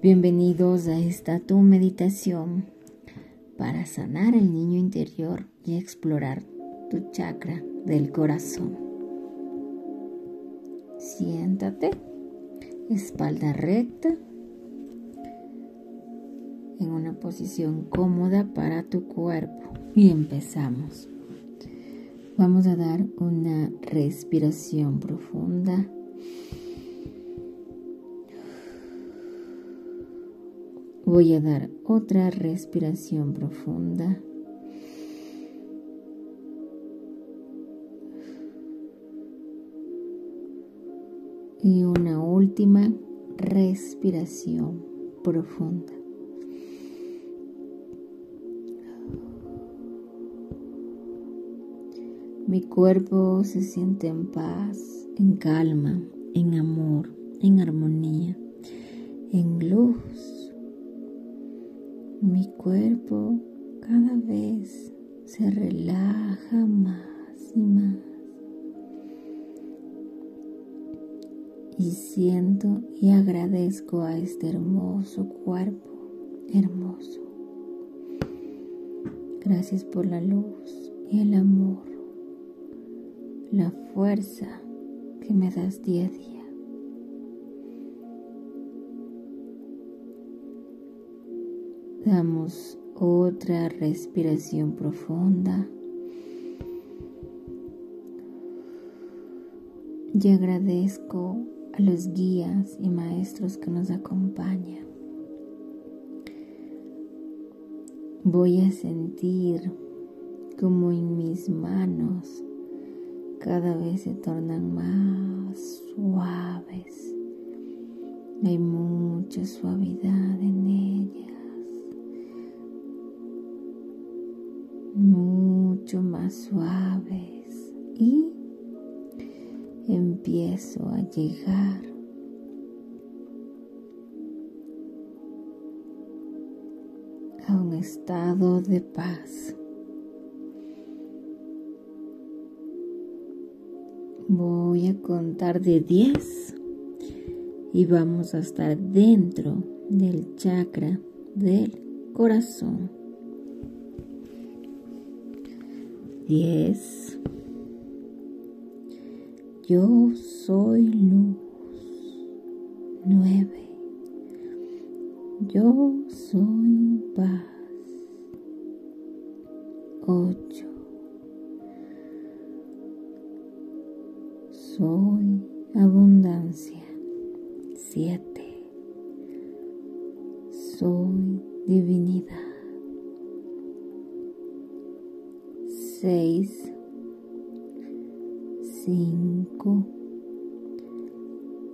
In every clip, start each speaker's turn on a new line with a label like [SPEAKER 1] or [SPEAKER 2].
[SPEAKER 1] Bienvenidos a esta tu meditación para sanar el niño interior y explorar tu chakra del corazón. Siéntate, espalda recta, en una posición cómoda para tu cuerpo y empezamos. Vamos a dar una respiración profunda. Voy a dar otra respiración profunda. Y una última respiración profunda. Mi cuerpo se siente en paz, en calma, en amor, en armonía, en luz mi cuerpo cada vez se relaja más y más. Y siento y agradezco a este hermoso cuerpo, hermoso. Gracias por la luz y el amor, la fuerza que me das día a día. Damos otra respiración profunda. Y agradezco a los guías y maestros que nos acompañan. Voy a sentir como en mis manos cada vez se tornan más suaves. Hay mucha suavidad en ellas. mucho más suaves y empiezo a llegar a un estado de paz. Voy a contar de 10 y vamos a estar dentro del chakra del corazón. 10. Yo soy luz. 9. Yo soy paz. 8. Soy abundancia. 7. Soy divinidad. seis, cinco,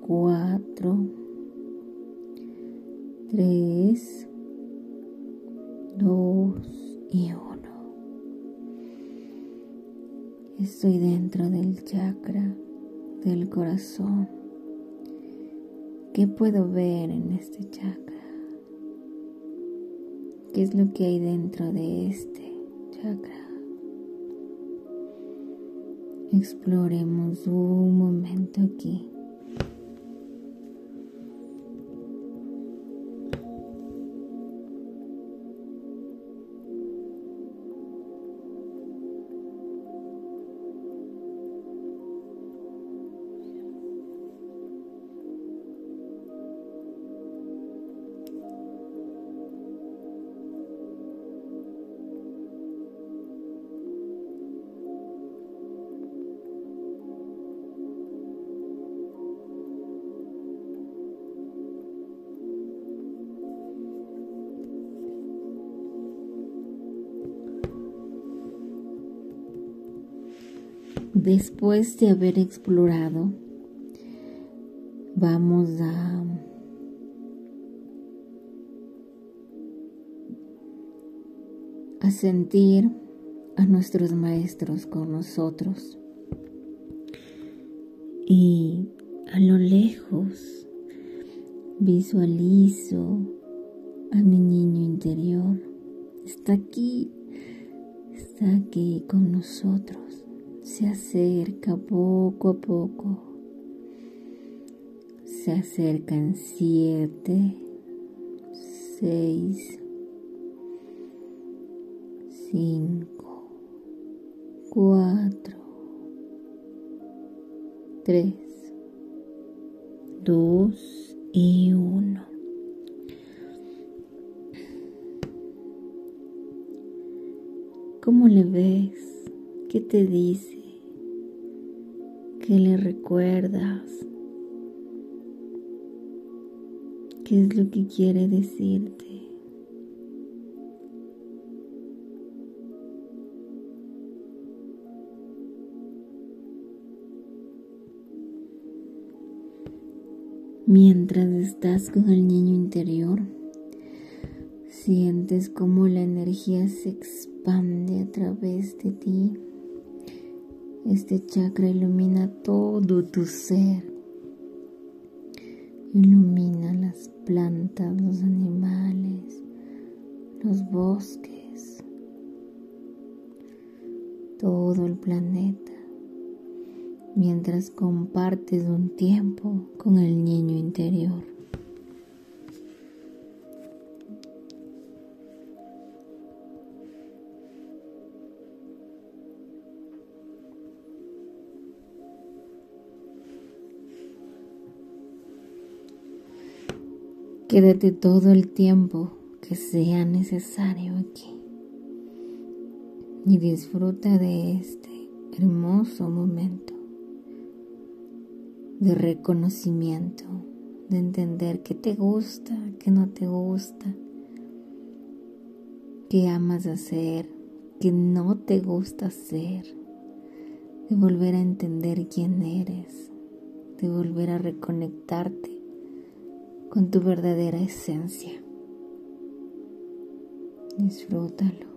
[SPEAKER 1] cuatro, tres, dos y uno. Estoy dentro del chakra del corazón. ¿Qué puedo ver en este chakra? ¿Qué es lo que hay dentro de este chakra? Exploremos un momento aquí. Después de haber explorado, vamos a a sentir a nuestros maestros con nosotros. Y a lo lejos visualizo a mi niño interior. Está aquí, está aquí con nosotros se acerca poco a poco Se acercan siete, seis, cinco, cuatro, tres, dos y uno. ¿Cómo le ves? ¿Qué te dice? ¿Qué le recuerdas? ¿Qué es lo que quiere decirte? Mientras estás con el niño interior, sientes como la energía se expande a través de ti. Este chakra ilumina todo tu ser Ilumina las plantas, los animales, los bosques, todo el planeta, mientras compartes un tiempo con el niño interior. Quédate todo el tiempo que sea necesario aquí. Y disfruta de este hermoso momento de reconocimiento, de entender qué te gusta, qué no te gusta, qué amas hacer, qué no te gusta hacer, de volver a entender quién eres, de volver a reconectarte con tu verdadera esencia. Disfrútalo.